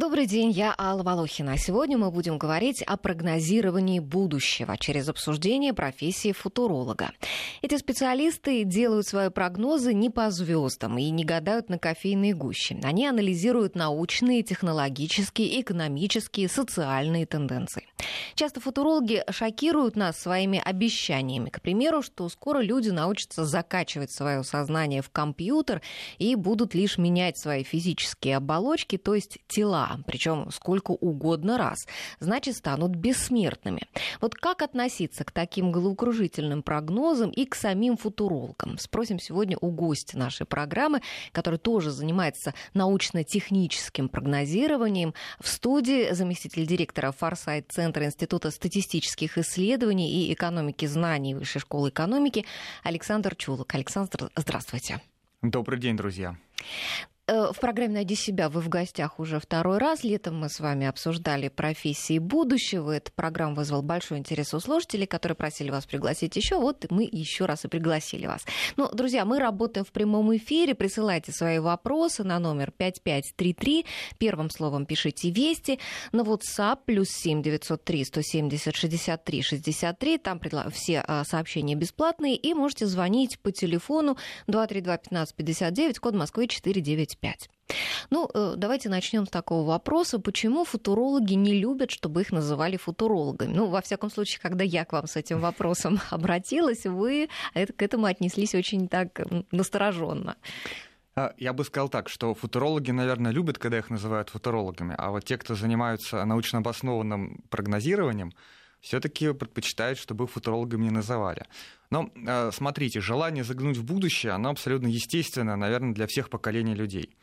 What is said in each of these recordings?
Добрый день, я Алла Волохина. Сегодня мы будем говорить о прогнозировании будущего через обсуждение профессии футуролога. Эти специалисты делают свои прогнозы не по звездам и не гадают на кофейные гущи. Они анализируют научные, технологические, экономические, социальные тенденции. Часто футурологи шокируют нас своими обещаниями. К примеру, что скоро люди научатся закачивать свое сознание в компьютер и будут лишь менять свои физические оболочки, то есть тела причем сколько угодно раз, значит, станут бессмертными. Вот как относиться к таким головокружительным прогнозам и к самим футурологам? Спросим сегодня у гостя нашей программы, который тоже занимается научно-техническим прогнозированием. В студии заместитель директора Форсайт-центра Института статистических исследований и экономики знаний Высшей школы экономики Александр Чулок. Александр, здравствуйте. Добрый день, друзья. Э, в программе «Найди себя» вы в гостях уже второй раз. Летом мы с вами обсуждали профессии будущего. Эта программа вызвала большой интерес у слушателей, которые просили вас пригласить еще. Вот мы еще раз и пригласили вас. Ну, друзья, мы работаем в прямом эфире. Присылайте свои вопросы на номер 5533. Первым словом пишите «Вести». На WhatsApp плюс 7 903 170 63 63. Там все а, сообщения бесплатные. И можете звонить по телефону 232 15 59, код Москвы 495. 5. Ну, э, давайте начнем с такого вопроса. Почему футурологи не любят, чтобы их называли футурологами? Ну, во всяком случае, когда я к вам с этим вопросом обратилась, вы к этому отнеслись очень так настороженно. А, я бы сказал так, что футурологи, наверное, любят, когда их называют футурологами, а вот те, кто занимаются научно обоснованным прогнозированием, все-таки предпочитают, чтобы футурологами не называли. Но э, смотрите, желание заглянуть в будущее, оно абсолютно естественное, наверное, для всех поколений людей.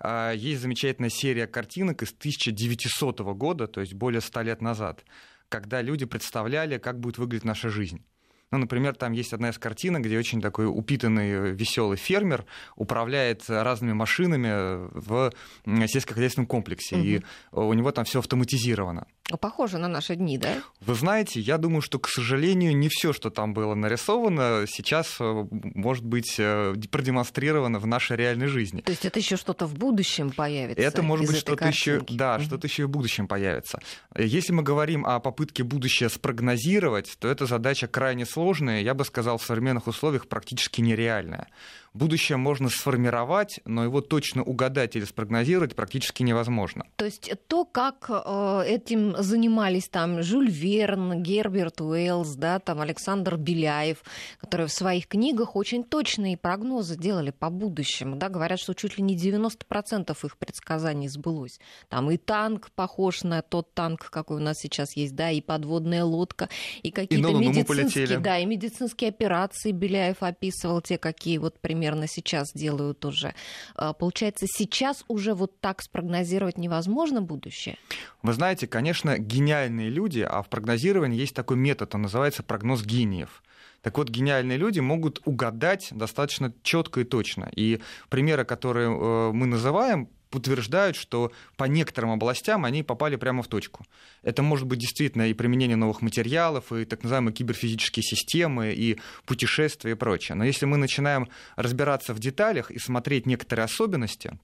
А, есть замечательная серия картинок из 1900 года, то есть более 100 лет назад, когда люди представляли, как будет выглядеть наша жизнь. Ну, например, там есть одна из картинок, где очень такой упитанный, веселый фермер управляет разными машинами в сельскохозяйственном комплексе, угу. и у него там все автоматизировано. Похоже на наши дни, да? Вы знаете, я думаю, что, к сожалению, не все, что там было нарисовано, сейчас э, может быть э, продемонстрировано в нашей реальной жизни. То есть это еще что-то в будущем появится? Это может быть что-то еще, да, mm что-то еще и в будущем появится. Если мы говорим о попытке будущее спрогнозировать, то эта задача крайне сложная, я бы сказал, в современных условиях практически нереальная будущее можно сформировать, но его точно угадать или спрогнозировать практически невозможно. То есть то, как э, этим занимались там Жюль Верн, Герберт Уэллс, да, там Александр Беляев, которые в своих книгах очень точные прогнозы делали по будущему, да, говорят, что чуть ли не 90% их предсказаний сбылось. Там и танк похож на тот танк, какой у нас сейчас есть, да, и подводная лодка, и какие-то медицинские, да, и медицинские операции Беляев описывал, те, какие вот примерно примерно сейчас делают уже. А, получается, сейчас уже вот так спрогнозировать невозможно будущее? Вы знаете, конечно, гениальные люди, а в прогнозировании есть такой метод, он называется прогноз гениев. Так вот, гениальные люди могут угадать достаточно четко и точно. И примеры, которые э, мы называем, утверждают, что по некоторым областям они попали прямо в точку. Это может быть действительно и применение новых материалов, и так называемые киберфизические системы, и путешествия и прочее. Но если мы начинаем разбираться в деталях и смотреть некоторые особенности,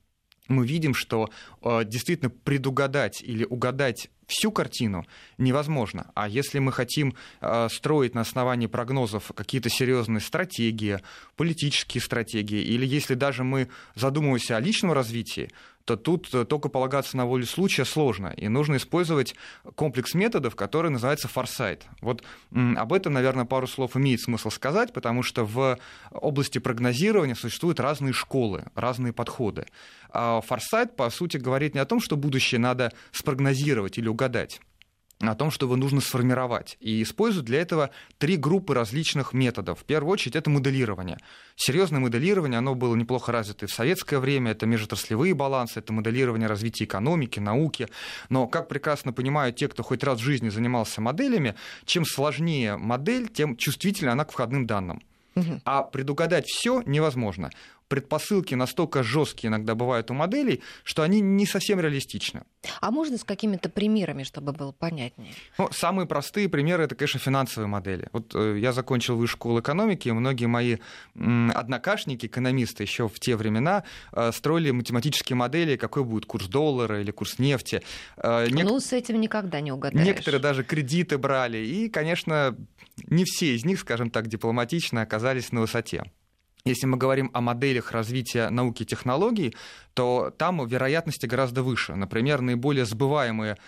мы видим, что э, действительно предугадать или угадать всю картину невозможно. А если мы хотим э, строить на основании прогнозов какие-то серьезные стратегии, политические стратегии, или если даже мы задумываемся о личном развитии, то тут э, только полагаться на волю случая сложно. И нужно использовать комплекс методов, который называется форсайт. Вот об этом, наверное, пару слов имеет смысл сказать, потому что в области прогнозирования существуют разные школы, разные подходы. А форсайт, по сути, говорит не о том, что будущее надо спрогнозировать или угадать, о том, что его нужно сформировать. И используют для этого три группы различных методов. В первую очередь это моделирование. Серьезное моделирование, оно было неплохо развито и в советское время. Это межотраслевые балансы, это моделирование развития экономики, науки. Но, как прекрасно понимают те, кто хоть раз в жизни занимался моделями, чем сложнее модель, тем чувствительнее она к входным данным. А предугадать все невозможно. Предпосылки настолько жесткие иногда бывают у моделей, что они не совсем реалистичны. А можно с какими-то примерами, чтобы было понятнее? Ну, самые простые примеры это, конечно, финансовые модели. Вот э, я закончил высшую школу экономики, и многие мои однокашники, экономисты еще в те времена э, строили математические модели, какой будет курс доллара или курс нефти. Э, нек... Ну, с этим никогда не угадаешь. Некоторые даже кредиты брали, и, конечно, не все из них, скажем так, дипломатично оказались на высоте. Если мы говорим о моделях развития науки и технологий, то там вероятности гораздо выше. Например, наиболее сбываемые,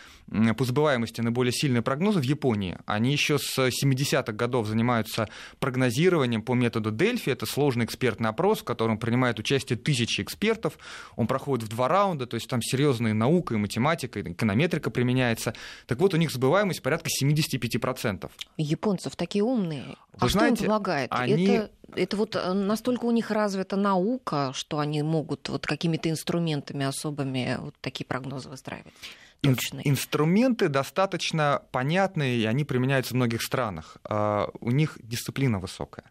по сбываемости наиболее сильные прогнозы в Японии. Они еще с 70-х годов занимаются прогнозированием по методу Дельфи. Это сложный экспертный опрос, в котором принимают участие тысячи экспертов. Он проходит в два раунда, то есть там серьезная наука и математика, и эконометрика применяется. Так вот, у них сбываемость порядка 75%. Японцев такие умные. Вы а знаете, что им помогает? Они... Это это вот э, настолько у них развита наука, что они могут вот какими-то инструментами особыми вот такие прогнозы выстраивать. Точные. Инструменты достаточно понятные, и они применяются в многих странах. А, у них дисциплина высокая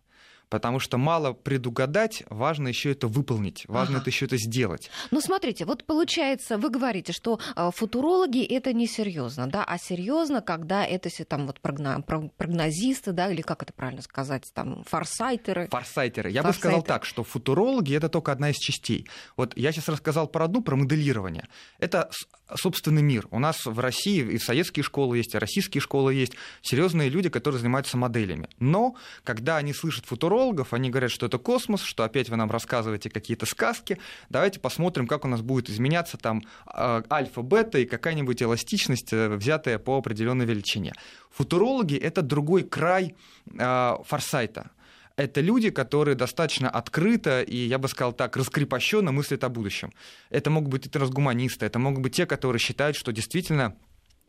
потому что мало предугадать, важно еще это выполнить, важно ага. это еще это сделать. Ну, смотрите, вот получается, вы говорите, что а, футурологи это не серьезно, да, а серьезно, когда это все там вот прогнозисты, да, или как это правильно сказать, там форсайтеры. Форсайтеры. Я Форсайтеры. бы сказал так, что футурологи это только одна из частей. Вот я сейчас рассказал про одну, про моделирование. Это собственный мир. У нас в России и советские школы есть, и российские школы есть, серьезные люди, которые занимаются моделями. Но когда они слышат футурологов, они говорят, что это космос, что опять вы нам рассказываете какие-то сказки, давайте посмотрим, как у нас будет изменяться там а, альфа, бета и какая-нибудь эластичность, э, взятая по определенной величине. Футурологи — это другой край э, форсайта это люди, которые достаточно открыто и, я бы сказал так, раскрепощенно мыслят о будущем. Это могут быть и трансгуманисты, это могут быть те, которые считают, что действительно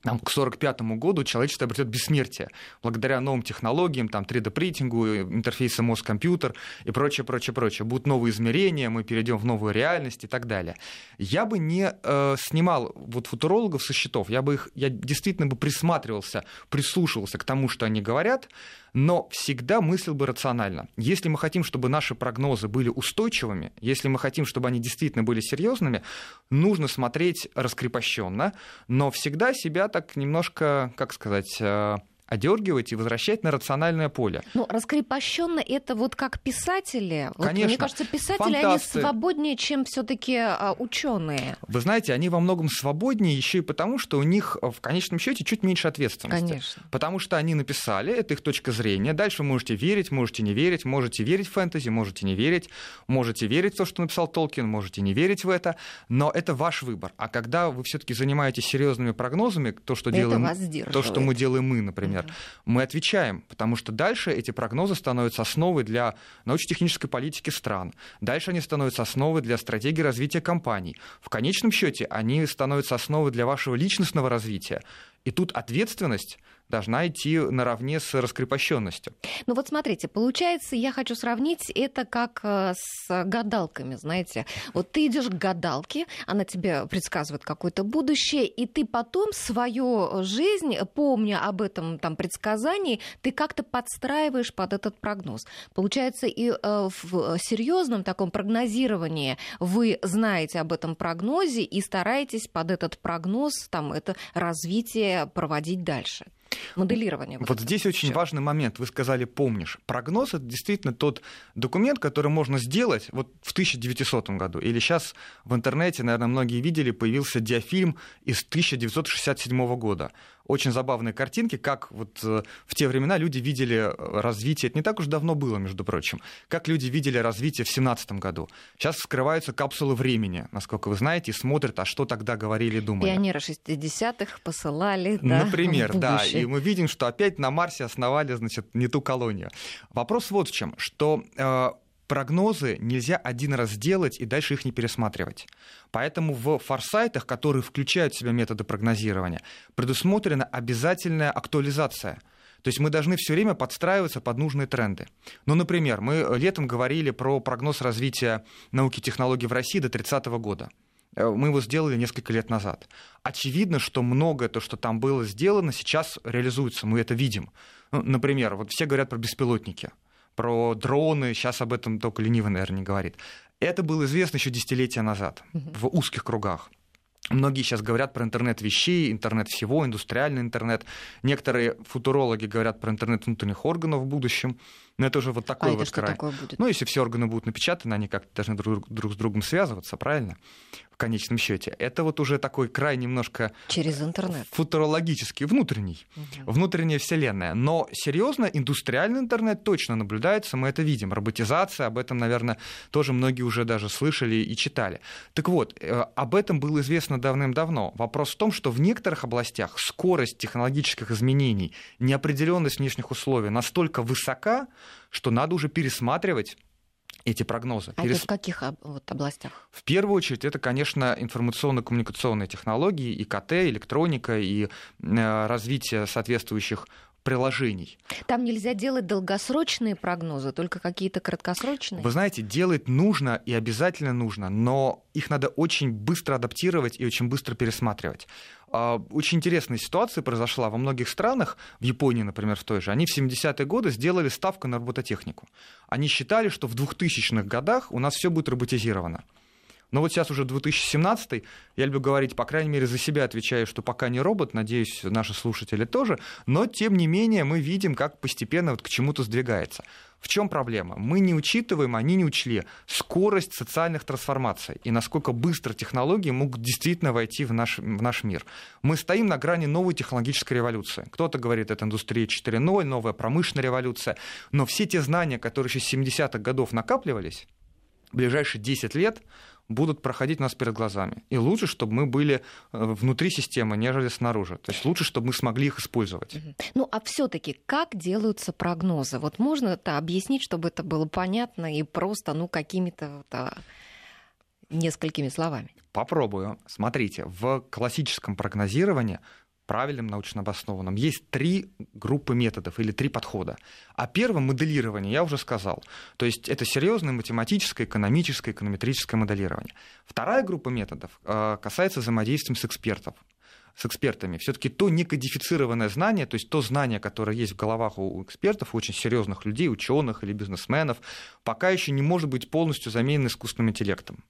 там, к 1945 году человечество обретет бессмертие благодаря новым технологиям, там, 3D-принтингу, интерфейсу мозг-компьютер и прочее, прочее, прочее. Будут новые измерения, мы перейдем в новую реальность и так далее. Я бы не э, снимал вот футурологов со счетов, я бы их, я действительно бы присматривался, прислушивался к тому, что они говорят, но всегда мыслил бы рационально. Если мы хотим, чтобы наши прогнозы были устойчивыми, если мы хотим, чтобы они действительно были серьезными, нужно смотреть раскрепощенно, но всегда себя так немножко, как сказать, э, одергивать и возвращать на рациональное поле. Ну, раскрепощенно это вот как писатели. Конечно. Вот, мне кажется, писатели Фантасты. они свободнее, чем все-таки а, ученые. Вы знаете, они во многом свободнее еще и потому, что у них в конечном счете чуть меньше ответственности. Конечно. Потому что они написали, это их точка зрения. Дальше вы можете верить, можете не верить, можете верить в фэнтези, можете не верить, можете верить в то, что написал Толкин, можете не верить в это, но это ваш выбор. А когда вы все-таки занимаетесь серьезными прогнозами, то, что это делаем, то, что мы делаем мы, например например, мы отвечаем, потому что дальше эти прогнозы становятся основой для научно-технической политики стран. Дальше они становятся основой для стратегии развития компаний. В конечном счете они становятся основой для вашего личностного развития. И тут ответственность должна идти наравне с раскрепощенностью. Ну вот смотрите, получается, я хочу сравнить это как э, с гадалками, знаете. Вот ты идешь к гадалке, она тебе предсказывает какое-то будущее, и ты потом свою жизнь, помня об этом там предсказании, ты как-то подстраиваешь под этот прогноз. Получается, и э, в серьезном таком прогнозировании вы знаете об этом прогнозе и стараетесь под этот прогноз там это развитие проводить дальше моделирование. Вот, вот здесь очень важный момент. Вы сказали «помнишь». Прогноз — это действительно тот документ, который можно сделать вот в 1900 году. Или сейчас в интернете, наверное, многие видели, появился диафильм из 1967 года очень забавные картинки, как вот э, в те времена люди видели э, развитие, это не так уж давно было, между прочим, как люди видели развитие в 17 году. Сейчас вскрываются капсулы времени, насколько вы знаете, и смотрят, а что тогда говорили и думали. Пионеры 60-х посылали, да, Например, да, и мы видим, что опять на Марсе основали, значит, не ту колонию. Вопрос вот в чем, что э, прогнозы нельзя один раз делать и дальше их не пересматривать. Поэтому в форсайтах, которые включают в себя методы прогнозирования, предусмотрена обязательная актуализация. То есть мы должны все время подстраиваться под нужные тренды. Ну, например, мы летом говорили про прогноз развития науки и технологий в России до 30 года. Э, мы его сделали несколько лет назад. Очевидно, что многое то, что там было сделано, сейчас реализуется. Мы это видим. Ну, например, вот все говорят про беспилотники про дроны, сейчас об этом только ленивый, наверное, не говорит. Это было известно еще десятилетия назад в узких кругах. Многие сейчас говорят про интернет вещей, интернет всего, индустриальный интернет. Некоторые футурологи говорят про интернет внутренних органов в будущем. Но это уже вот такой а вот это что край. такое будет? Ну, если все органы будут напечатаны, они как-то должны друг, друг с другом связываться, правильно? В конечном счете. Это вот уже такой край немножко Через интернет. футурологический, внутренний, Мгм. внутренняя вселенная. Но серьезно, индустриальный интернет точно наблюдается, мы это видим. Роботизация, об этом, наверное, тоже многие уже даже слышали и читали. Так вот, э, об этом было известно давным-давно. Вопрос в том, что в некоторых областях скорость технологических изменений, неопределенность внешних условий настолько высока, что надо уже пересматривать эти прогнозы. А Перес- это в каких вот, областях? в первую очередь, это, конечно, информационно-коммуникационные технологии, ИКТ, электроника и э, развитие соответствующих приложений. Там нельзя делать долгосрочные прогнозы, только какие-то краткосрочные. Вы знаете, делать нужно и обязательно нужно, но их надо очень быстро адаптировать и очень быстро пересматривать. А, Очень интересная ситуация произошла во многих странах, в Японии, например, в той же. Они в 70-е годы сделали ставку на робототехнику. Они считали, что в 2000-х годах у нас все будет роботизировано. Но вот сейчас уже 2017, я люблю говорить, по крайней мере, за себя отвечаю, что пока не робот, надеюсь, наши слушатели тоже, но тем не менее мы видим, как постепенно вот к чему-то сдвигается. В чем проблема? Мы не учитываем, они не учли скорость социальных трансформаций и насколько быстро технологии могут действительно войти в наш, в наш мир. Мы стоим на грани новой технологической революции. Кто-то говорит, это индустрия 4.0, новая промышленная революция, но все те знания, которые еще с 70-х годов накапливались, в ближайшие 10 лет будут проходить у нас перед глазами. И лучше, чтобы мы были э, внутри системы, нежели снаружи. То есть лучше, чтобы мы смогли их использовать. Ну, а все-таки как делаются прогнозы? Вот можно это объяснить, чтобы это было понятно и просто, ну, какими-то несколькими словами? Попробую. Смотрите, в классическом прогнозировании правильным научно обоснованным. Есть три группы методов или три подхода. О первом моделировании я уже сказал. То есть это серьезное математическое, экономическое, эконометрическое моделирование. Вторая группа методов э, касается взаимодействия с экспертов с экспертами. Все-таки то некодифицированное знание, то есть то знание, которое есть в головах у экспертов, у очень серьезных людей, ученых или бизнесменов, пока еще не может быть полностью заменено искусственным интеллектом.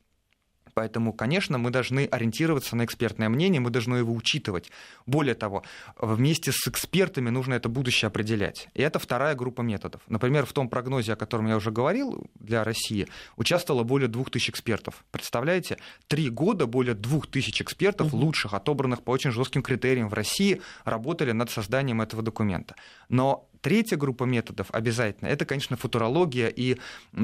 Поэтому, конечно, мы должны ориентироваться на экспертное мнение, мы должны его учитывать. Более того, вместе с экспертами нужно это будущее определять. И это вторая группа методов. Например, в том прогнозе, о котором я уже говорил для России, участвовало более 2000 экспертов. Представляете? Три года более 2000 экспертов, лучших, отобранных по очень жестким критериям в России, работали над созданием этого документа. Но Третья группа методов обязательно, это, конечно, футурология и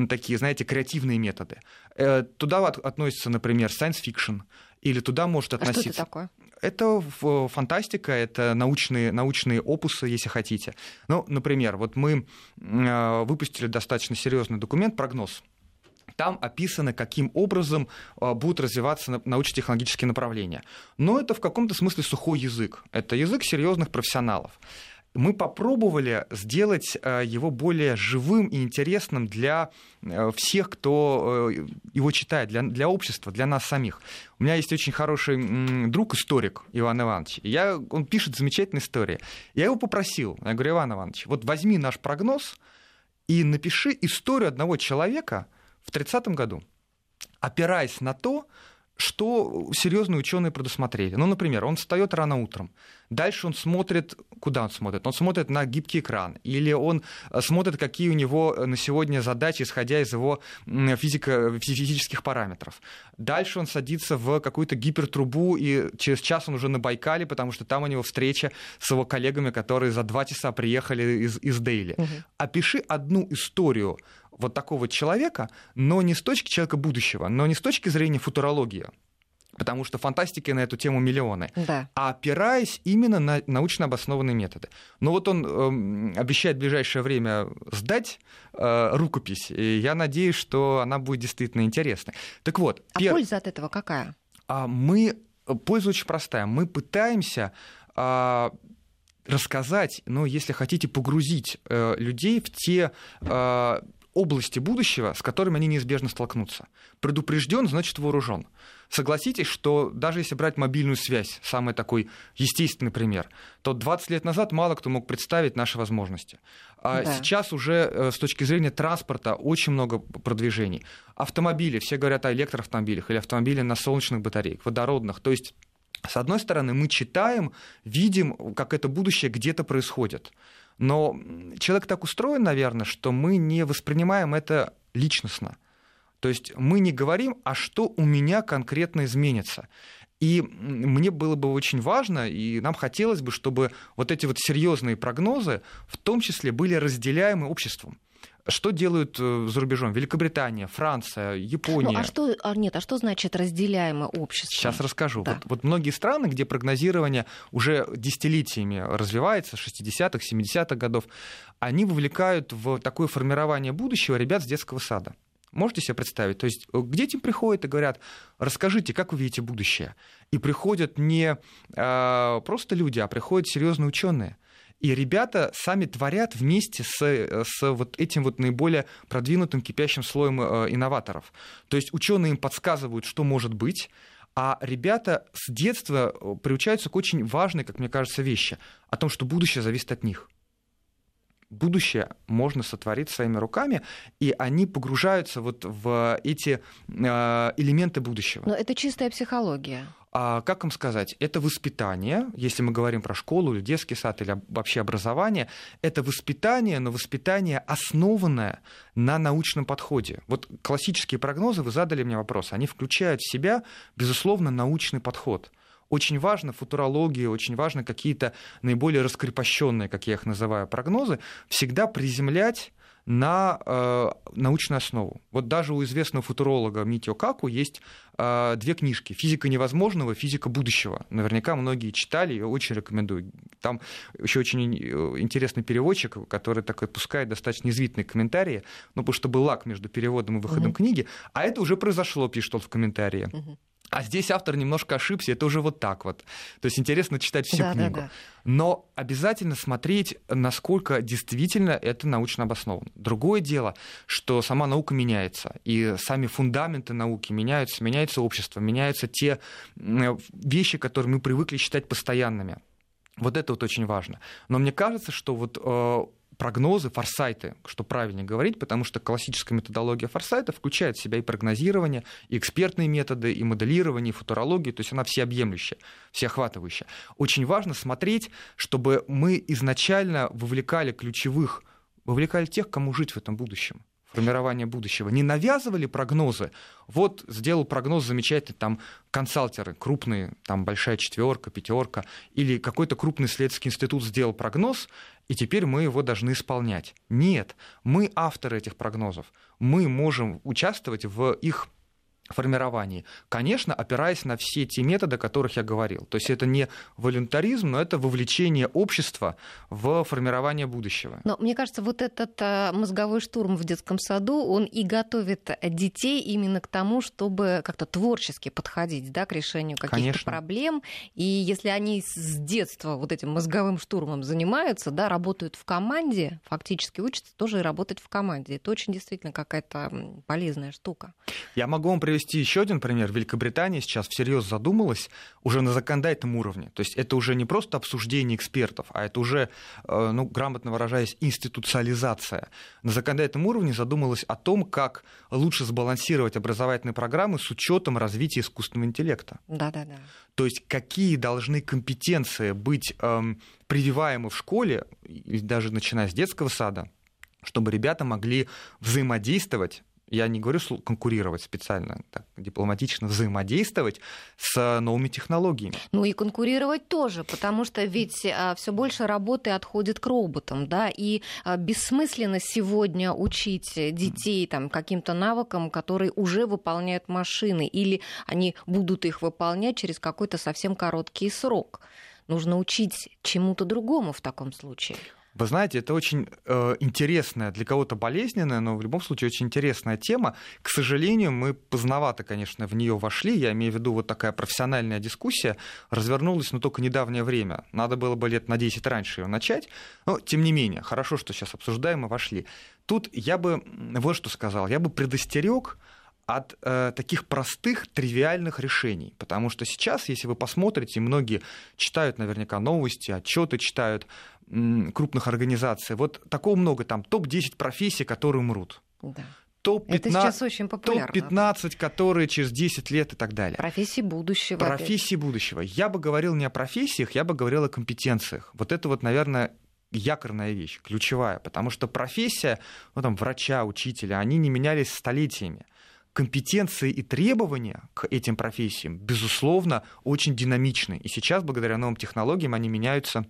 такие, знаете, креативные методы. Э, Туда от- относится, например, science fiction, или туда может А что это относиться... такое? Это фантастика, это научные, научные опусы, если хотите. Ну, например, вот мы э, выпустили достаточно серьезный документ, прогноз. Там описано, каким образом э, будут развиваться на- научно-технологические направления. Но это в каком-то смысле сухой язык. Это язык серьезных профессионалов. Мы попробовали сделать э, его более живым и интересным для э, всех, кто э, его читает, для, для общества, для нас самих. У меня есть очень хороший м, друг, историк Иван Иванович. Я, он пишет замечательные истории. Я его попросил, я говорю, Иван Иванович, вот возьми наш прогноз и напиши историю одного человека в 30-м году, опираясь на то, что серьезные ученые предусмотрели. Ну, например, он встает рано утром, дальше он смотрит, куда он смотрит? Он смотрит на гибкий экран, или он э, смотрит, какие у него на сегодня задачи, исходя из его физико- физических параметров. Дальше он садится в какую-то гипертрубу, и через час он уже на Байкале, потому что там у него встреча с его коллегами, которые за два часа приехали из, из Дейли. Мгм. Опиши одну историю вот такого человека, но не с точки человека будущего, но не с точки зрения футурологии, потому что фантастики на эту тему миллионы, Да. а опираясь именно на научно обоснованные методы. Но вот он эм, обещает в ближайшее время сдать э, рукопись, и я надеюсь, что она будет действительно интересной. Так вот, А пер- польза от этого какая? а мы польза очень простая. Мы пытаемся а, рассказать, ну, если хотите, погрузить э, людей в те э, области будущего, с которыми они неизбежно столкнутся. Предупрежден, значит вооружен. Согласитесь, что даже если брать мобильную связь, самый такой естественный пример, то 20 лет назад мало кто мог представить наши возможности. А да. сейчас уже э, с точки зрения транспорта очень много продвижений. Автомобили, все говорят о электроавтомобилях или автомобилях на солнечных батарейках, водородных. То есть с одной стороны, мы читаем, видим, как это будущее где-то происходит. Но человек так устроен, наверное, что мы не воспринимаем это личностно. То есть мы не говорим, а что у меня конкретно изменится. И мне было бы очень важно, и нам хотелось бы, чтобы вот эти вот серьезные прогнозы в том числе были разделяемы обществом. Что делают э, за рубежом? Великобритания, Франция, Япония. Ну, а что, а нет, а что значит разделяемое общество? Сейчас расскажу. Да. Вот, вот многие страны, где прогнозирование уже десятилетиями развивается, 60-х, 70-х годов, они вовлекают в такое формирование будущего ребят с детского сада. Можете себе представить? То есть к детям приходят и говорят, расскажите, как вы видите будущее. И приходят не э, просто люди, а приходят серьезные ученые. И ребята сами творят вместе с, с вот этим вот наиболее продвинутым кипящим слоем э, инноваторов. То есть ученые им подсказывают, что может быть, а ребята с детства э, приучаются к очень важной, как мне кажется, вещи о том, что будущее зависит от них будущее можно сотворить своими руками, и они погружаются вот в эти э, элементы будущего. Но это чистая психология. А, как вам сказать, это воспитание, если мы говорим про школу или детский сад или вообще образование, это воспитание, но воспитание основанное на научном подходе. Вот классические прогнозы, вы задали мне вопрос, они включают в себя, безусловно, научный подход – очень важно футурология, очень важно какие-то наиболее раскрепощенные, как я их называю, прогнозы, всегда приземлять на э, научную основу. Вот даже у известного футуролога Митио Каку есть э, две книжки «Физика невозможного», «Физика будущего». Наверняка многие читали, я очень рекомендую. Там еще очень э, интересный переводчик, который так отпускает достаточно извительные комментарии, ну, потому что был лак между переводом и выходом угу. книги, а это уже произошло, пишет он в комментарии. Угу. А здесь автор немножко ошибся, это уже вот так вот. То есть интересно читать всю да, книгу. Да, да. Но обязательно смотреть, насколько действительно это научно обосновано. Другое дело, что сама наука меняется, и сами фундаменты науки меняются, меняется общество, меняются те вещи, которые мы привыкли считать постоянными. Вот это вот очень важно. Но мне кажется, что вот э, прогнозы, форсайты, что правильнее говорить, потому что классическая методология форсайта включает в себя и прогнозирование, и экспертные методы, и моделирование, и футурологию, то есть она всеобъемлющая, всеохватывающая. Очень важно смотреть, чтобы мы изначально вовлекали ключевых, вовлекали тех, кому жить в этом будущем формирования будущего, не навязывали прогнозы. Вот сделал прогноз замечательный там консалтеры, крупные, там большая четверка, пятерка, или какой-то крупный исследовательский институт сделал прогноз, и теперь мы его должны исполнять. Нет, мы авторы этих прогнозов. Мы можем участвовать в их формировании. Конечно, опираясь на все те методы, о которых я говорил. То есть это не волюнтаризм, но это вовлечение общества в формирование будущего. Но мне кажется, вот этот э, мозговой штурм в детском саду, он и готовит детей именно к тому, чтобы как-то творчески подходить да, к решению каких-то Конечно. проблем. И если они с детства вот этим мозговым штурмом занимаются, да, работают в команде, фактически учатся тоже и работать в команде. Это очень действительно какая-то полезная штука. Я могу вам привести привести еще один пример. Великобритания сейчас всерьез задумалась уже на законодательном уровне. То есть это уже не просто обсуждение экспертов, а это уже, э, ну, грамотно выражаясь, институциализация. На законодательном уровне задумалась о том, как лучше сбалансировать образовательные программы с учетом развития искусственного интеллекта. Да-да-да. То есть какие должны компетенции быть эм, прививаемы в школе, даже начиная с детского сада, чтобы ребята могли взаимодействовать я не говорю конкурировать специально, так, дипломатично взаимодействовать с новыми технологиями. Ну и конкурировать тоже, потому что ведь а, все больше работы отходит к роботам, да, и а, бессмысленно сегодня учить детей там каким-то навыкам, которые уже выполняют машины, или они будут их выполнять через какой-то совсем короткий срок. Нужно учить чему-то другому в таком случае. Вы знаете, это очень э, интересная, для кого-то болезненная, но в любом случае очень интересная тема. К сожалению, мы поздновато, конечно, в нее вошли. Я имею в виду вот такая профессиональная дискуссия развернулась, но только недавнее время. Надо было бы лет на 10 раньше ее начать. Но, тем не менее, хорошо, что сейчас обсуждаем и вошли. Тут я бы вот что сказал, я бы предостерег от э, таких простых, тривиальных решений. Потому что сейчас, если вы посмотрите, многие читают наверняка новости, отчеты читают крупных организаций. Вот такого много, там топ-10 профессий, которые умрут. Да. Топ-15, Это сейчас очень популярно. топ-15, которые через 10 лет и так далее. Профессии будущего. Профессии опять. будущего. Я бы говорил не о профессиях, я бы говорил о компетенциях. Вот это вот, наверное, якорная вещь, ключевая, потому что профессия, ну, там, врача, учителя, они не менялись столетиями. Компетенции и требования к этим профессиям, безусловно, очень динамичны. И сейчас, благодаря новым технологиям, они меняются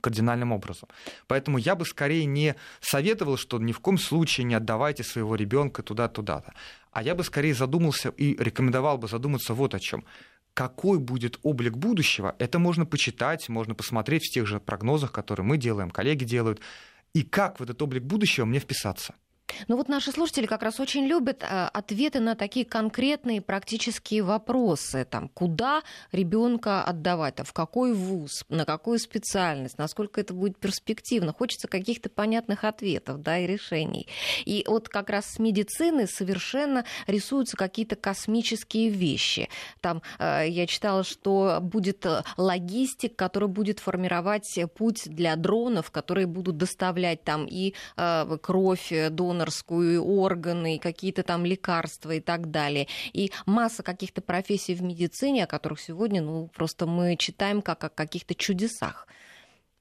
кардинальным образом. Поэтому я бы скорее не советовал, что ни в коем случае не отдавайте своего ребенка туда-туда-то. А я бы скорее задумался и рекомендовал бы задуматься вот о чем. Какой будет облик будущего, это можно почитать, можно посмотреть в тех же прогнозах, которые мы делаем, коллеги делают. И как в этот облик будущего мне вписаться? Ну вот наши слушатели как раз очень любят э, ответы на такие конкретные практические вопросы. Там, куда ребенка отдавать, а в какой вуз, на какую специальность, насколько это будет перспективно. Хочется каких-то понятных ответов да, и решений. И вот как раз с медицины совершенно рисуются какие-то космические вещи. Там э, я читала, что будет э, логистик, который будет формировать путь для дронов, которые будут доставлять там и кровь донора донорскую, органы, какие-то там лекарства и так далее. И масса каких-то профессий в медицине, о которых сегодня, ну, просто мы читаем как о каких-то чудесах.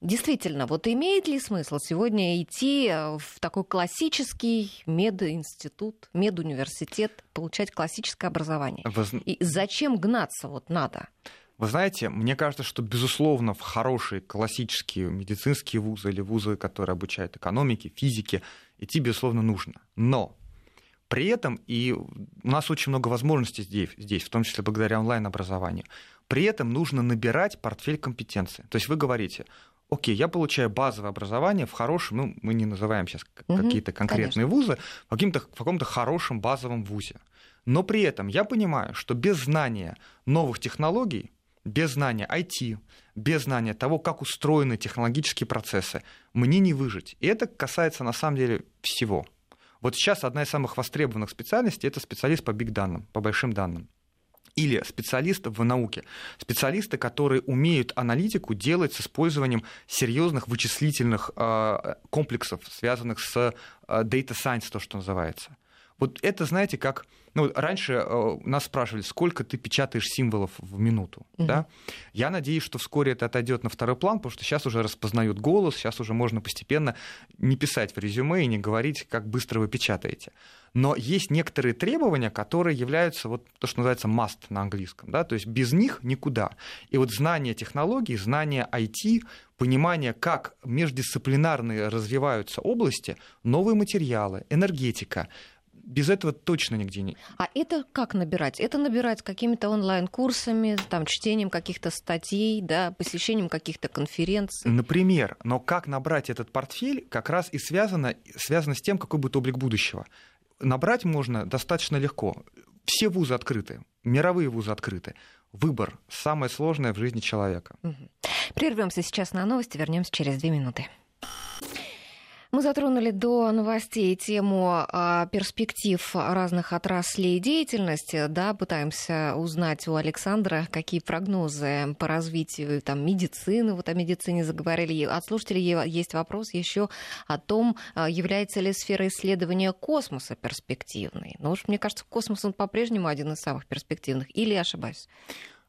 Действительно, вот имеет ли смысл сегодня идти э, в такой классический мединститут, медуниверситет, получать классическое образование? Воз... И зачем гнаться вот надо? Вы знаете, мне кажется, что, безусловно, в хорошие классические медицинские вузы или вузы, которые обучают экономике, физике, идти, безусловно, нужно. Но при этом, и у нас очень много возможностей здесь, здесь в том числе благодаря онлайн-образованию, при этом нужно набирать портфель компетенций. То есть вы говорите, окей, я получаю базовое образование в хорошем, ну, мы не называем сейчас угу, какие-то конкретные конечно. вузы, в, каком-то, в каком-то хорошем базовом вузе. Но при этом я понимаю, что без знания новых технологий, без знания IT, без знания того, как устроены технологические процессы, мне не выжить. И это касается на самом деле всего. Вот сейчас одна из самых востребованных специальностей это специалист по биг-данным, по большим данным. Или специалисты в науке. Специалисты, которые умеют аналитику делать с использованием серьезных вычислительных э, комплексов, связанных с э, data science, то, что называется. Вот это, знаете, как ну, раньше э, нас спрашивали, сколько ты печатаешь символов в минуту. Mm-hmm. Да? Я надеюсь, что вскоре это отойдет на второй план, потому что сейчас уже распознают голос, сейчас уже можно постепенно не писать в резюме и не говорить, как быстро вы печатаете. Но есть некоторые требования, которые являются вот то, что называется must на английском. Да? То есть без них никуда. И вот знание технологий, знание IT, понимание, как междисциплинарные развиваются области, новые материалы, энергетика, без этого точно нигде не. А это как набирать? Это набирать какими-то онлайн-курсами, там, чтением каких-то статей, да, посещением каких-то конференций. Например, но как набрать этот портфель, как раз и связано, связано с тем, какой будет облик будущего. Набрать можно достаточно легко. Все вузы открыты, мировые вузы открыты. Выбор самое сложное в жизни человека. Угу. Прервемся сейчас на новости, вернемся через две минуты. Мы затронули до новостей тему а, перспектив разных отраслей деятельности. Да, пытаемся узнать у Александра, какие прогнозы по развитию там, медицины. Вот о медицине заговорили. От слушателей есть вопрос еще о том, а, является ли сфера исследования космоса перспективной. Но уж мне кажется, космос он по-прежнему один из самых перспективных. Или я ошибаюсь?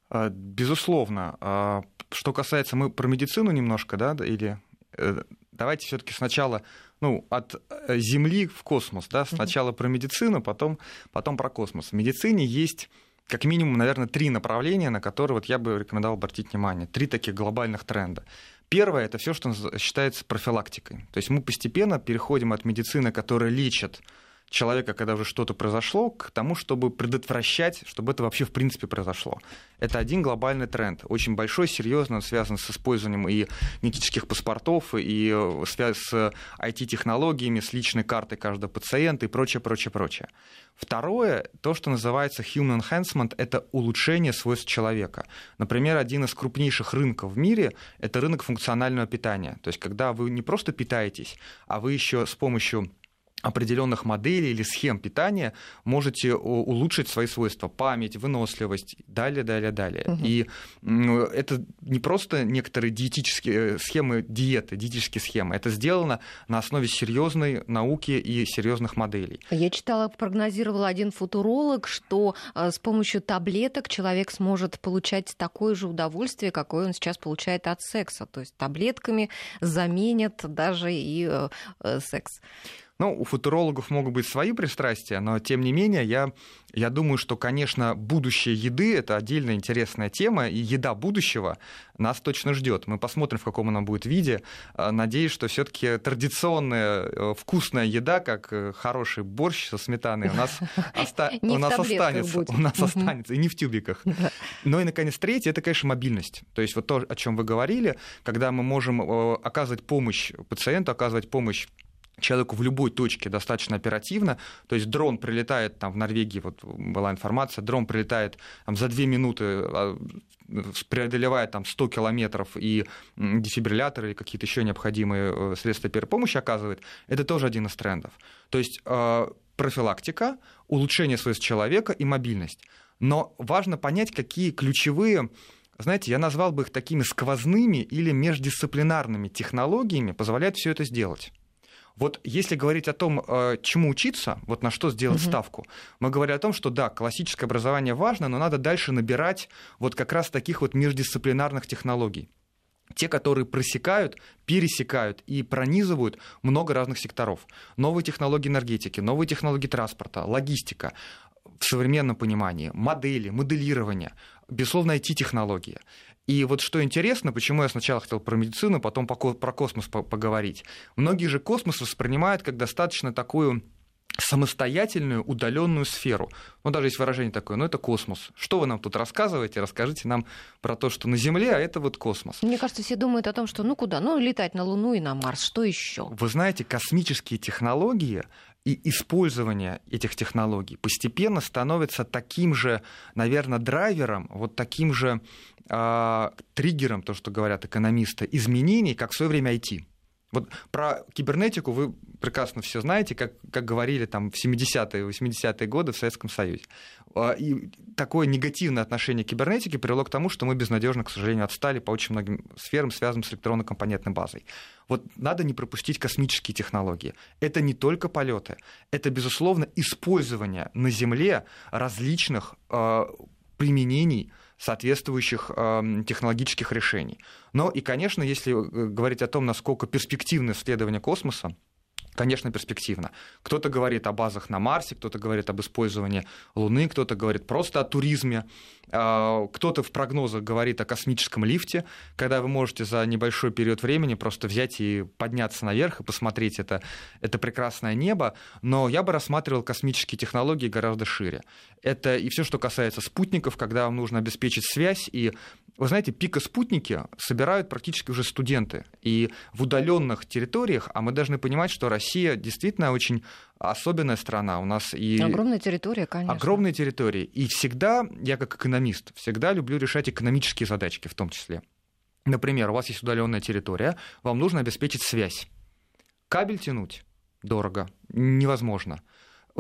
А, безусловно. Что касается, мы про медицину немножко, да, или э, давайте все-таки сначала ну, от э, Земли в космос, да, сначала про медицину, потом, потом про космос. В медицине есть как минимум, наверное, три направления, на которые вот я бы рекомендовал обратить внимание. Три таких глобальных тренда. Первое это все, что считается профилактикой. То есть мы постепенно переходим от медицины, которая лечит человека, когда уже что-то произошло, к тому, чтобы предотвращать, чтобы это вообще в принципе произошло. Это один глобальный тренд, очень большой, серьезно, связан с использованием и генетических паспортов, и э, связан с IT-технологиями, с личной картой каждого пациента и прочее, прочее, прочее. Второе, то, что называется human enhancement, это улучшение свойств человека. Например, один из крупнейших рынков в мире – это рынок функционального питания. То есть, когда вы не просто питаетесь, а вы еще с помощью определенных моделей или схем питания можете улучшить свои свойства, память, выносливость, далее, далее, далее. Угу. И это не просто некоторые диетические э, схемы диеты, диетические схемы, это сделано на основе серьезной науки и серьезных моделей. Я читала, прогнозировал один футуролог, что э, с помощью таблеток человек сможет получать такое же удовольствие, какое он сейчас получает от секса. То есть таблетками заменят даже и э, секс. Ну, у футурологов могут быть свои пристрастия, но тем не менее я, я думаю, что, конечно, будущее еды — это отдельно интересная тема, и еда будущего нас точно ждет. Мы посмотрим, в каком она будет виде. А, надеюсь, что все таки традиционная э, вкусная еда, как э, хороший борщ со сметаной, у нас, оста... у нас останется. У нас останется, и не в тюбиках. Ну и, наконец, третье — это, конечно, мобильность. То есть вот то, о чем вы говорили, когда мы можем э, оказывать помощь пациенту, оказывать помощь человеку в любой точке достаточно оперативно. То есть дрон прилетает, там в Норвегии вот была информация, дрон прилетает там, за две минуты, а, преодолевает там 100 километров и дефибрилляторы и какие-то еще необходимые э, средства первой помощи оказывает. Это тоже один из трендов. То есть э, профилактика, улучшение свойств человека и мобильность. Но важно понять, какие ключевые знаете, я назвал бы их такими сквозными или междисциплинарными технологиями позволяют все это сделать. Вот если говорить о том, э, чему учиться, вот на что сделать угу. ставку, мы говорим о том, что да, классическое образование важно, но надо дальше набирать вот как раз таких вот междисциплинарных технологий те, которые просекают, пересекают и пронизывают много разных секторов. Новые технологии энергетики, новые технологии транспорта, логистика, в современном понимании, модели, моделирование, безусловно, IT-технологии. И вот что интересно, почему я сначала хотел про медицину, потом про космос поговорить. Многие же космос воспринимают как достаточно такую самостоятельную удаленную сферу. Ну, даже есть выражение такое, ну, это космос. Что вы нам тут рассказываете? Расскажите нам про то, что на Земле, а это вот космос. Мне кажется, все думают о том, что ну куда? Ну, летать на Луну и на Марс. Что еще? Вы знаете, космические технологии и использование этих технологий постепенно становится таким же, наверное, драйвером, вот таким же э, триггером, то, что говорят экономисты, изменений, как в свое время IT. Вот про кибернетику вы прекрасно все знаете, как, как говорили там в 70-е, 80-е годы в Советском Союзе. А, и такое негативное отношение к кибернетике привело к тому, что мы безнадежно, к сожалению, отстали по очень многим сферам, связанным с электронно-компонентной базой. Вот надо не пропустить космические технологии. Это не только полеты, это, безусловно, использование на Земле различных э, применений соответствующих э, технологических решений. Но и, конечно, если э, говорить о том, насколько перспективны исследования космоса, конечно, перспективно. Кто-то говорит о базах на Марсе, кто-то говорит об использовании Луны, кто-то говорит просто о туризме, а, кто-то в прогнозах говорит о космическом лифте, когда вы можете за небольшой период времени просто взять и подняться наверх и посмотреть это, это прекрасное небо. Но я бы рассматривал космические технологии гораздо шире. Это и все, что касается спутников, когда вам нужно обеспечить связь и вы знаете, пикоспутники собирают практически уже студенты. И в удаленных территориях, а мы должны понимать, что Россия действительно очень особенная страна. У нас и... Огромная территория, конечно. Огромная территория. И всегда, я как экономист, всегда люблю решать экономические задачки в том числе. Например, у вас есть удаленная территория, вам нужно обеспечить связь. Кабель тянуть дорого, невозможно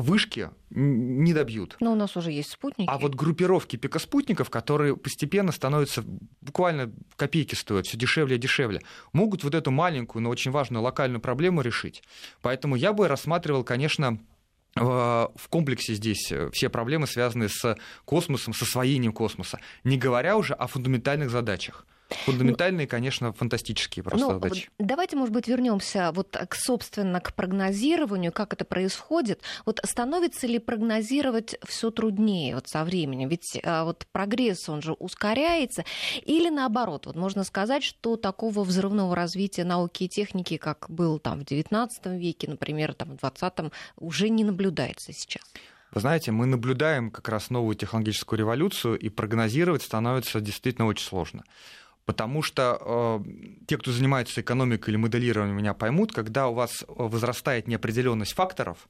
вышки не добьют. Но у нас уже есть спутники. А вот группировки пикоспутников, которые постепенно становятся буквально копейки стоят, все дешевле и дешевле, могут вот эту маленькую, но очень важную локальную проблему решить. Поэтому я бы рассматривал, конечно, в комплексе здесь все проблемы, связанные с космосом, с освоением космоса, не говоря уже о фундаментальных задачах. Фундаментальные, конечно, фантастические просто ну, задачи. Давайте, может быть, вернемся вот к, собственно, к прогнозированию, как это происходит. Вот становится ли прогнозировать все труднее вот со временем? Ведь а, вот прогресс, он же ускоряется. Или наоборот, вот можно сказать, что такого взрывного развития науки и техники, как был там в XIX веке, например, там в XX, уже не наблюдается сейчас. Вы знаете, мы наблюдаем как раз новую технологическую революцию, и прогнозировать становится действительно очень сложно. Потому что э, те, кто занимается экономикой или моделированием, меня поймут, когда у вас возрастает неопределенность факторов,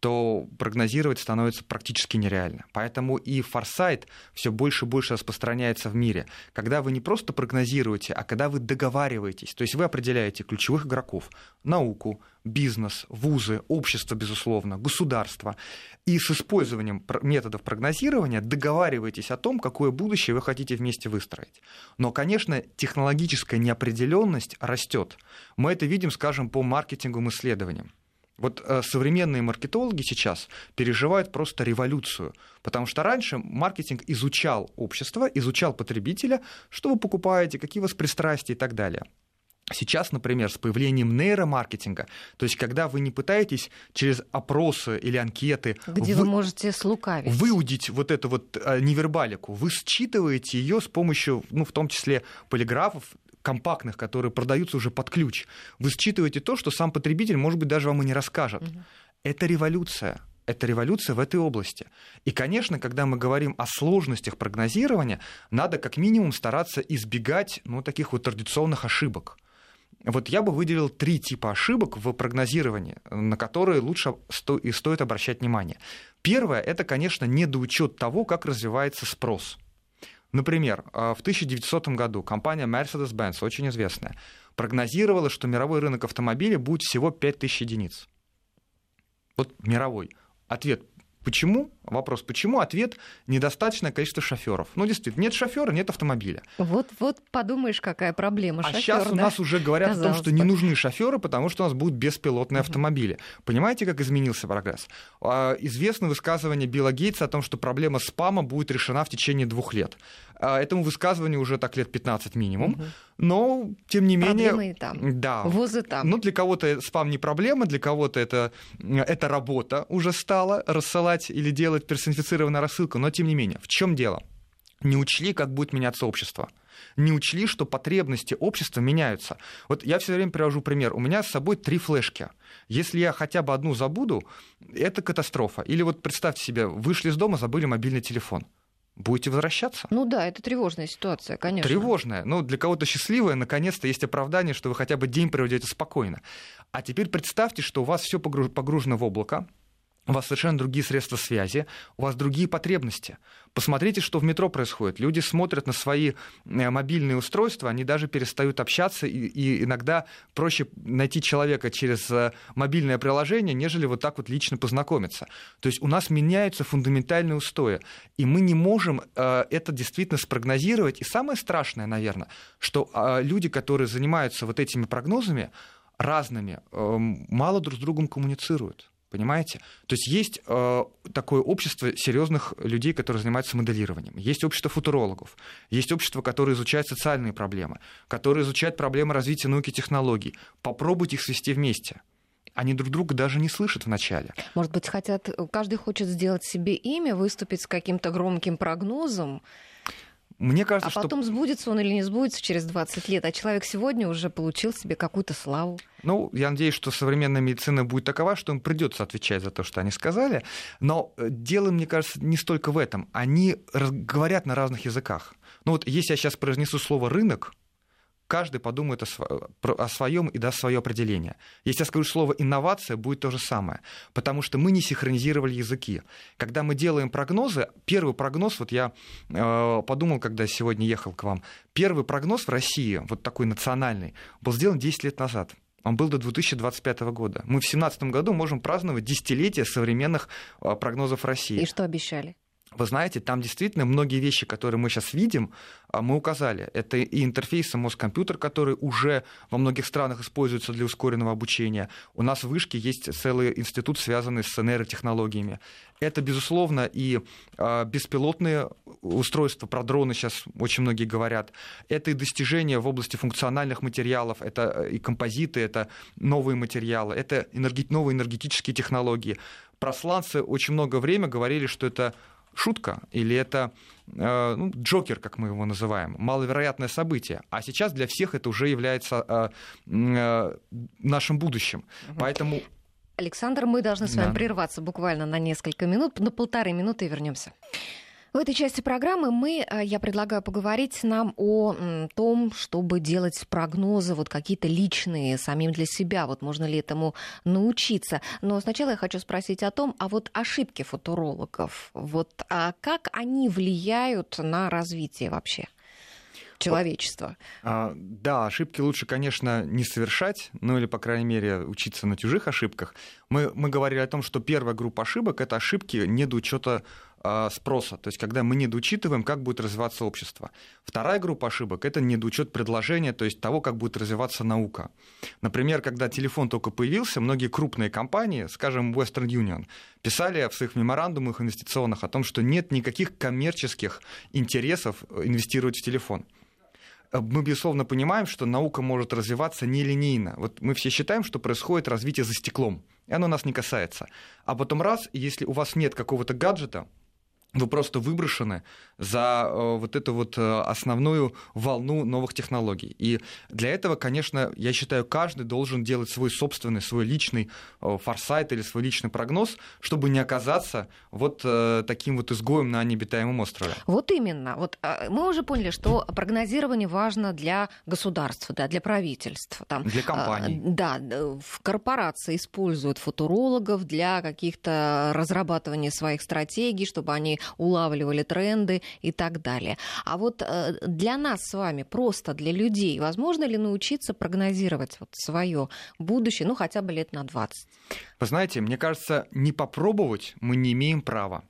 то прогнозировать становится практически нереально. Поэтому и форсайт все больше и больше распространяется в мире. Когда вы не просто прогнозируете, а когда вы договариваетесь. То есть вы определяете ключевых игроков, науку, бизнес, вузы, общество, безусловно, государство. И с использованием методов прогнозирования договариваетесь о том, какое будущее вы хотите вместе выстроить. Но, конечно, технологическая неопределенность растет. Мы это видим, скажем, по маркетинговым исследованиям. Вот э, современные маркетологи сейчас переживают просто революцию, потому что раньше маркетинг изучал общество, изучал потребителя, что вы покупаете, какие у вас пристрастия и так далее. Сейчас, например, с появлением нейромаркетинга, то есть когда вы не пытаетесь через опросы или анкеты... Где вы, вы можете слукавить. Выудить вот эту вот э, невербалику. Вы считываете ее с помощью, ну, в том числе полиграфов, компактных, которые продаются уже под ключ. Вы считываете то, что сам потребитель, может быть, даже вам и не расскажет. Угу. Это революция. Это революция в этой области. И, конечно, когда мы говорим о сложностях прогнозирования, надо как минимум стараться избегать ну, таких вот традиционных ошибок. Вот я бы выделил три типа ошибок в прогнозировании, на которые лучше сто- и стоит обращать внимание. Первое – это, конечно, недоучет того, как развивается спрос – Например, а, в 1900 году компания Mercedes-Benz, очень известная, прогнозировала, что мировой рынок автомобилей будет всего 5000 единиц. Вот мировой. Ответ Почему? Вопрос, почему? Ответ – недостаточное количество шоферов. Ну, действительно, нет шофера, нет автомобиля. Вот, вот подумаешь, какая проблема. А сейчас да? у нас уже говорят Казалось о том, что бы. не нужны шоферы, потому что у нас будут беспилотные автомобили. Понимаете, как изменился прогресс? А, известно высказывание Билла Гейтса о том, что проблема спама будет решена в течение двух лет. А, этому высказыванию уже так лет 15 минимум. Угу. Но, тем не менее... Проблемы и там. Да. Вузы там. Ну, для кого-то спам не проблема, для кого-то это, это работа уже стала, рассылать или делать персонифицированную рассылку. Но, тем не менее, в чем дело? Не учли, как будет меняться общество не учли, что потребности общества меняются. Вот я все время привожу пример. У меня с собой три флешки. Если я хотя бы одну забуду, это катастрофа. Или вот представьте себе, вышли из дома, забыли мобильный телефон будете возвращаться. Ну да, это тревожная ситуация, конечно. Тревожная. Ну, для кого-то счастливая, наконец-то есть оправдание, что вы хотя бы день проведете спокойно. А теперь представьте, что у вас все погружено в облако, у вас совершенно другие средства связи, у вас другие потребности. Посмотрите, что в метро происходит. Люди смотрят на свои э, мобильные устройства, они даже перестают общаться, и, иногда проще найти человека через э, мобильное приложение, нежели вот так вот лично познакомиться. То есть у нас меняются фундаментальные устои, и мы не можем э, это действительно спрогнозировать. И самое страшное, наверное, что люди, которые занимаются вот этими прогнозами, разными, мало друг с другом коммуницируют. Понимаете? То есть есть э, такое общество серьезных людей, которые занимаются моделированием. Есть общество футурологов. Есть общество, которое изучает социальные проблемы, которое изучает проблемы развития науки и технологий. Попробуйте их свести вместе они друг друга даже не слышат вначале. Может быть, хотят, каждый хочет сделать себе имя, выступить с каким-то громким прогнозом, мне кажется, а что... потом сбудется он или не сбудется через 20 лет, а человек сегодня уже получил себе какую-то славу. Ну, я надеюсь, что современная медицина будет такова, что им придется отвечать за то, что они сказали. Но э, дело, мне кажется, не столько в этом. Они говорят на разных языках. Ну вот если я сейчас произнесу слово рынок, каждый подумает о, своем и даст свое определение. Если я скажу слово инновация, будет то же самое. Потому что мы не синхронизировали языки. Когда мы делаем прогнозы, первый прогноз, вот я э, подумал, когда сегодня ехал к вам, первый прогноз в России, вот такой национальный, был сделан 10 лет назад. Он был до 2025 года. Мы в 2017 году можем праздновать десятилетие современных э, прогнозов России. И что обещали? Вы знаете, там действительно многие вещи, которые мы сейчас видим, а, мы указали. Это и интерфейс мозг-компьютер, который уже во многих странах используется для ускоренного обучения. У нас в Вышке есть целый институт, связанный с нейротехнологиями. Это, безусловно, и а, беспилотные устройства, про дроны сейчас очень многие говорят. Это и достижения в области функциональных материалов, это э, и композиты, это новые материалы, это новые энергетические технологии. Про сланцы очень много времени говорили, что это шутка или это э, ну, Джокер, как мы его называем, маловероятное событие. А сейчас для всех это уже является э, э, нашим будущим. Угу. Поэтому Александр, мы должны с вами да. прерваться буквально на несколько минут, на полторы минуты и вернемся. В этой части программы мы, э, я предлагаю поговорить нам о том, чтобы делать прогнозы вот какие-то личные самим для себя. Вот можно ли этому научиться? Но сначала я хочу спросить о том, а вот ошибки футурологов, вот а как они влияют на развитие вообще? человечества. А, да, ошибки лучше, конечно, не совершать, ну или, по крайней мере, учиться на чужих ошибках. Мы, мы говорили о том, что первая группа ошибок — это ошибки недоучета спроса, то есть когда мы недоучитываем, как будет развиваться общество. Вторая группа ошибок – это недоучет предложения, то есть того, как будет развиваться наука. Например, когда телефон только появился, многие крупные компании, скажем, Western Union, писали в своих меморандумах инвестиционных о том, что нет никаких коммерческих интересов инвестировать в телефон мы, безусловно, понимаем, что наука может развиваться нелинейно. Вот мы все считаем, что происходит развитие за стеклом, и оно нас не касается. А потом раз, если у вас нет какого-то гаджета, вы просто выброшены за э, вот эту вот э, основную волну новых технологий. И для этого, конечно, я считаю, каждый должен делать свой собственный, свой личный э, форсайт или свой личный прогноз, чтобы не оказаться вот таким вот изгоем на необитаемом острове. Вот именно. Вот мы уже поняли, что прогнозирование важно для государства, да, для правительства. Там, для компаний. Да, в корпорации используют футурологов для каких-то разрабатывания своих стратегий, чтобы они улавливали тренды и так далее. А вот э, для нас с вами, просто для людей, возможно ли научиться прогнозировать вот свое будущее, ну, хотя бы лет на 20? Вы знаете, мне кажется, не попробовать мы не имеем права.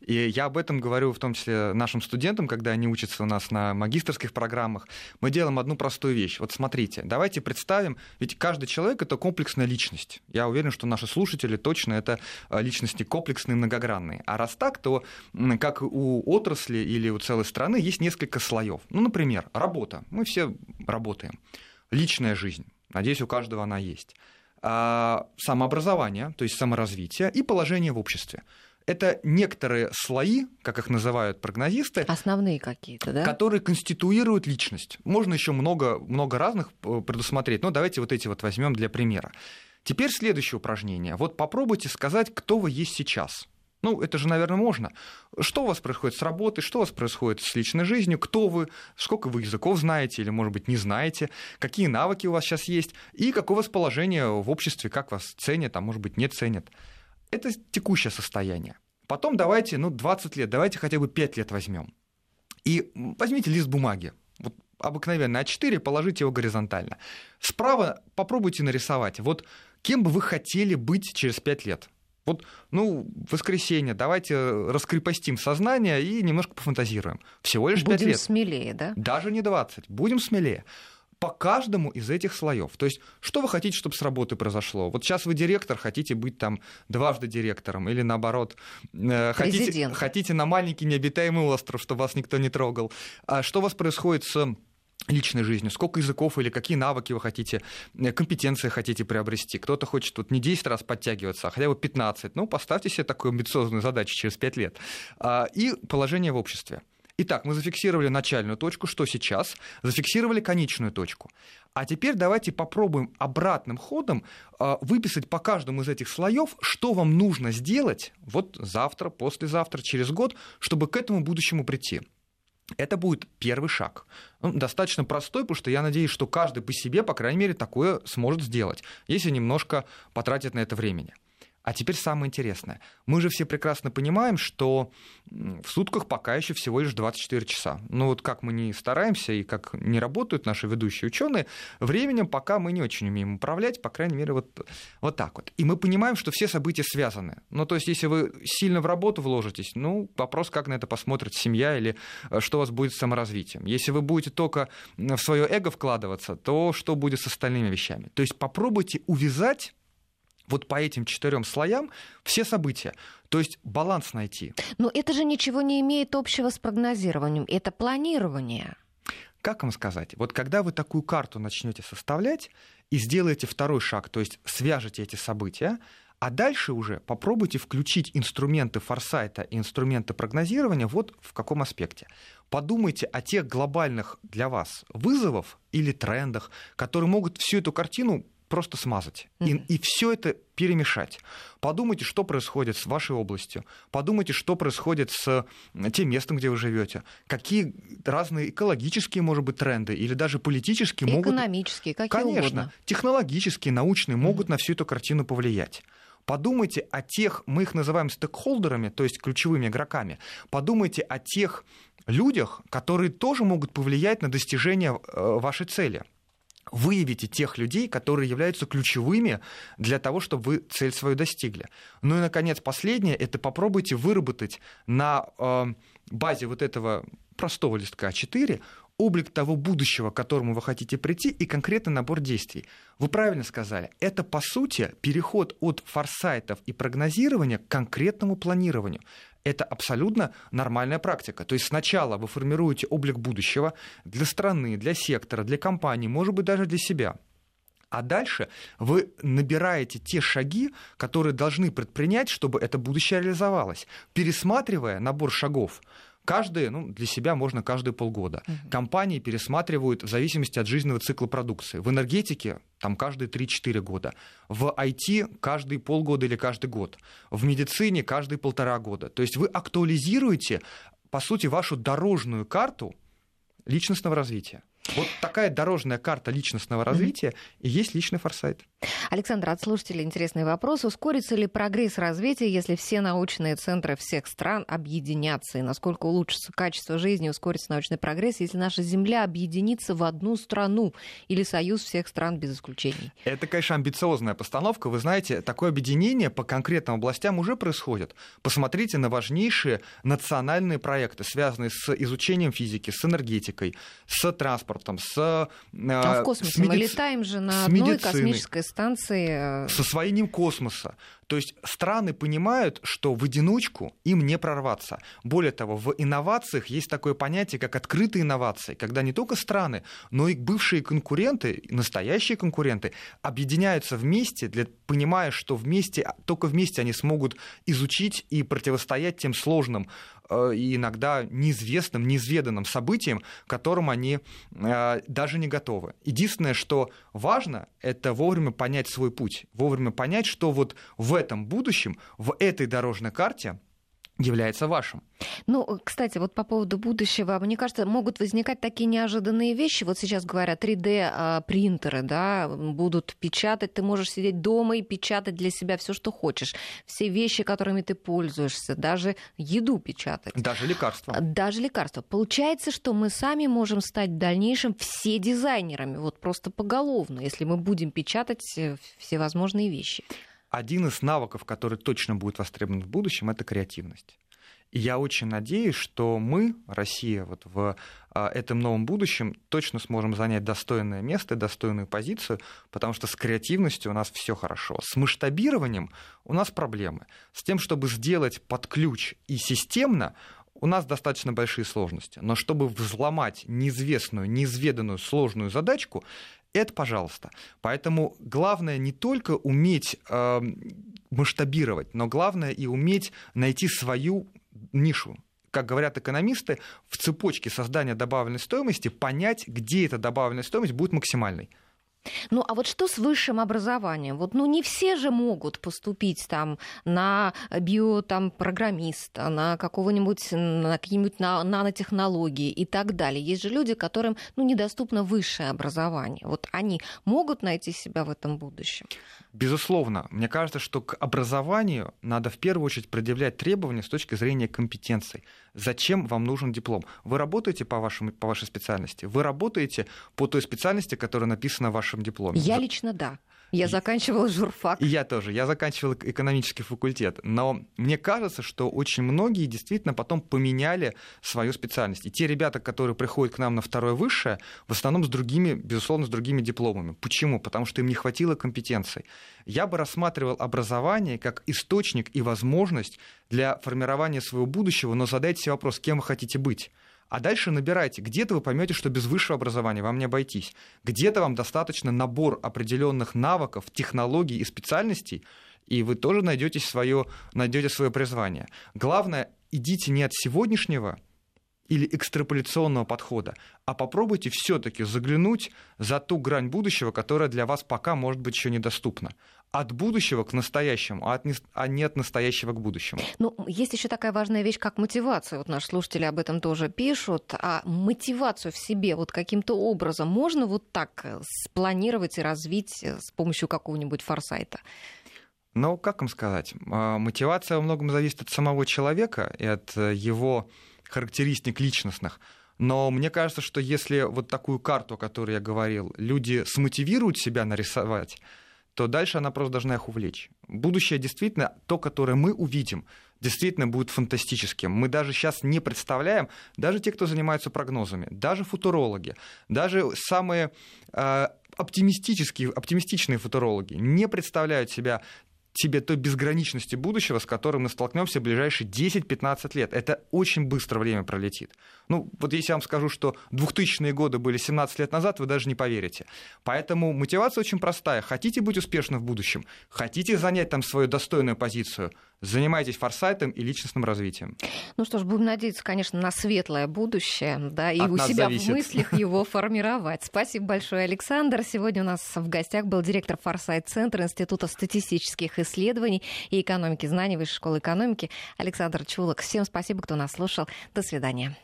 И я об этом говорю в том числе нашим студентам, когда они учатся у нас на магистрских программах. Мы делаем одну простую вещь. Вот смотрите, давайте представим, ведь каждый человек — это комплексная личность. Я уверен, что наши слушатели точно это а, личности комплексные, многогранные. А раз так, то как у отрасли или у целой страны есть несколько слоев. Ну, например, работа. Мы все работаем. Личная жизнь. Надеюсь, у каждого она есть. А, самообразование, то есть саморазвитие и положение в обществе это некоторые слои, как их называют прогнозисты. Основные какие-то, да? Которые конституируют личность. Можно еще много, много разных э, предусмотреть, но давайте вот эти вот возьмем для примера. Теперь следующее упражнение. Вот попробуйте сказать, кто вы есть сейчас. Ну, это же, наверное, можно. Что у вас происходит с работой, что у вас происходит с личной жизнью, кто вы, сколько вы языков знаете или, может быть, не знаете, какие навыки у вас сейчас есть и какое у вас положение в обществе, как вас ценят, а может быть, не ценят. Это текущее состояние. Потом давайте, ну, 20 лет, давайте хотя бы 5 лет возьмем. И возьмите лист бумаги, вот обыкновенный А4, положите его горизонтально. Справа попробуйте нарисовать, вот кем бы вы хотели быть через 5 лет. Вот, ну, воскресенье, давайте раскрепостим сознание и немножко пофантазируем. Всего лишь Будем 5 лет. смелее, да? Даже не 20. Будем смелее по каждому из этих слоев. То есть, что вы хотите, чтобы с работы произошло? Вот сейчас вы директор, хотите быть там дважды директором, или наоборот, э, хотите, хотите на маленький необитаемый остров, чтобы вас никто не трогал. А что у вас происходит с личной жизнью, сколько языков или какие навыки вы хотите, э, компетенции хотите приобрести. Кто-то хочет тут не 10 раз подтягиваться, а хотя бы 15. Ну, поставьте себе такую амбициозную задачу через 5 лет. А, и положение в обществе. Итак, мы зафиксировали начальную точку, что сейчас, зафиксировали конечную точку. А теперь давайте попробуем обратным ходом э, выписать по каждому из этих слоев, что вам нужно сделать вот завтра, послезавтра, через год, чтобы к этому будущему прийти. Это будет первый шаг. Ну, достаточно простой, потому что я надеюсь, что каждый по себе, по крайней мере, такое сможет сделать, если немножко потратит на это времени. А теперь самое интересное. Мы же все прекрасно понимаем, что в сутках пока еще всего лишь 24 часа. Но вот как мы не стараемся и как не работают наши ведущие ученые, временем пока мы не очень умеем управлять, по крайней мере, вот, вот так вот. И мы понимаем, что все события связаны. Ну, то есть, если вы сильно в работу вложитесь, ну, вопрос, как на это посмотрит семья или э, что у вас будет с саморазвитием. Если вы будете только в свое эго вкладываться, то что будет с остальными вещами? То есть попробуйте увязать вот по этим четырем слоям все события. То есть баланс найти. Но это же ничего не имеет общего с прогнозированием. Это планирование. Как вам сказать? Вот когда вы такую карту начнете составлять и сделаете второй шаг, то есть свяжете эти события, а дальше уже попробуйте включить инструменты форсайта и инструменты прогнозирования вот в каком аспекте. Подумайте о тех глобальных для вас вызовах или трендах, которые могут всю эту картину просто смазать. Mm-hmm. И, и все это перемешать. Подумайте, что происходит с вашей областью. Подумайте, что происходит с тем местом, где вы живете. Какие разные экологические, может быть, тренды или даже политические могут... Экономические, какие Конечно, угодно. технологические, научные могут mm-hmm. на всю эту картину повлиять. Подумайте о тех, мы их называем стейкхолдерами, то есть ключевыми игроками. Подумайте о тех людях, которые тоже могут повлиять на достижение э, вашей цели выявите тех людей, которые являются ключевыми для того, чтобы вы цель свою достигли. Ну и, наконец, последнее, это попробуйте выработать на э, базе вот этого простого листка А4 облик того будущего, к которому вы хотите прийти, и конкретный набор действий. Вы правильно сказали, это, по сути, переход от форсайтов и прогнозирования к конкретному планированию. Это абсолютно нормальная практика. То есть сначала вы формируете облик будущего для страны, для сектора, для компании, может быть, даже для себя. А дальше вы набираете те шаги, которые должны предпринять, чтобы это будущее реализовалось, пересматривая набор шагов Каждые, ну, для себя можно каждые полгода. Угу. Компании пересматривают в зависимости от жизненного цикла продукции. В энергетике там каждые 3-4 года. В IT каждые полгода или каждый год. В медицине каждые полтора года. То есть вы актуализируете, по сути, вашу дорожную карту личностного развития. Вот такая дорожная карта личностного развития и есть личный форсайт. Александр, от слушателей интересный вопрос. Ускорится ли прогресс развития, если все научные центры всех стран объединятся? И насколько улучшится качество жизни, ускорится научный прогресс, если наша Земля объединится в одну страну или союз всех стран без исключений? Это, конечно, амбициозная постановка. Вы знаете, такое объединение по конкретным областям уже происходит. Посмотрите на важнейшие национальные проекты, связанные с изучением физики, с энергетикой, с транспортом, с... А в космосе с меди... мы летаем же на одной медициной. космической станции. Э, с освоением космоса. То есть страны понимают, что в одиночку им не прорваться. Более того, в инновациях есть такое понятие, как открытые инновации, когда не только страны, но и бывшие конкуренты, настоящие конкуренты объединяются вместе, для, понимая, что вместе, только вместе они смогут изучить и противостоять тем сложным Э, и иногда неизвестным, неизведанным событиям, к которым они э, даже не готовы. Единственное, что важно, это вовремя понять свой путь, вовремя понять, что вот в этом будущем, в этой дорожной карте является вашим. Ну, кстати, вот по поводу будущего, мне кажется, могут возникать такие неожиданные вещи. Вот сейчас говорят, 3D-принтеры, а, да, будут печатать, ты можешь сидеть дома и печатать для себя все, что хочешь. Все вещи, которыми ты пользуешься, даже еду печатать. Даже лекарства. Даже лекарства. Получается, что мы сами можем стать в дальнейшем все дизайнерами, вот просто поголовно, если мы будем печатать э, всевозможные вещи один из навыков, который точно будет востребован в будущем, это креативность. И я очень надеюсь, что мы, Россия, вот в а, этом новом будущем точно сможем занять достойное место, достойную позицию, потому что с креативностью у нас все хорошо. С масштабированием у нас проблемы. С тем, чтобы сделать под ключ и системно, у нас достаточно большие сложности. Но чтобы взломать неизвестную, неизведанную сложную задачку, это пожалуйста. Поэтому главное не только уметь э, масштабировать, но главное и уметь найти свою нишу, как говорят экономисты, в цепочке создания добавленной стоимости понять, где эта добавленная стоимость будет максимальной. Ну, а вот что с высшим образованием? Вот, ну, не все же могут поступить там на био, там, программиста, на какого-нибудь, на какие-нибудь на, нанотехнологии и так далее. Есть же люди, которым, ну, недоступно высшее образование. Вот они могут найти себя в этом будущем? Безусловно. Мне кажется, что к образованию надо в первую очередь предъявлять требования с точки зрения компетенций. Зачем вам нужен диплом? Вы работаете по, вашему, по вашей специальности? Вы работаете по той специальности, которая написана в вашем дипломе? Я лично да. Я заканчивала журфак. И я тоже. Я заканчивал экономический факультет. Но мне кажется, что очень многие действительно потом поменяли свою специальность. И те ребята, которые приходят к нам на второе высшее, в основном с другими, безусловно, с другими дипломами. Почему? Потому что им не хватило компетенций. Я бы рассматривал образование как источник и возможность для формирования своего будущего, но задайте себе вопрос, кем вы хотите быть. А дальше набирайте. Где-то вы поймете, что без высшего образования вам не обойтись. Где-то вам достаточно набор определенных навыков, технологий и специальностей, и вы тоже найдете свое, найдете свое призвание. Главное, идите не от сегодняшнего или экстраполяционного подхода, а попробуйте все-таки заглянуть за ту грань будущего, которая для вас пока может быть еще недоступна. От будущего к настоящему, а, не, а не от настоящего к будущему. Ну, есть еще такая важная вещь, как мотивация. Вот наши слушатели об этом тоже пишут. А мотивацию в себе вот каким-то образом можно вот так э, спланировать и развить э, с помощью какого-нибудь форсайта? Ну, как вам сказать? А, мотивация во многом зависит от самого человека и от э, его характеристик личностных. Но мне кажется, что если вот такую карту, о которой я говорил, люди смотивируют себя нарисовать, то дальше она просто должна их увлечь. Будущее действительно, то, которое мы увидим, действительно будет фантастическим. Мы даже сейчас не представляем, даже те, кто занимается прогнозами, даже футурологи, даже самые э, оптимистические, оптимистичные футурологи не представляют себя себе той безграничности будущего, с которым мы столкнемся в ближайшие 10-15 лет. Это очень быстро время пролетит. Ну, вот если я вам скажу, что 2000-е годы были 17 лет назад, вы даже не поверите. Поэтому мотивация очень простая. Хотите быть успешным в будущем? Хотите занять там свою достойную позицию? Занимайтесь форсайтом и личностным развитием. Ну что ж, будем надеяться, конечно, на светлое будущее, да, и От у себя зависит. в мыслях его формировать. Спасибо большое, Александр. Сегодня у нас в гостях был директор Форсайт-центра Института статистических исследований и экономики знаний Высшей школы экономики Александр Чулок. Всем спасибо, кто нас слушал. До свидания.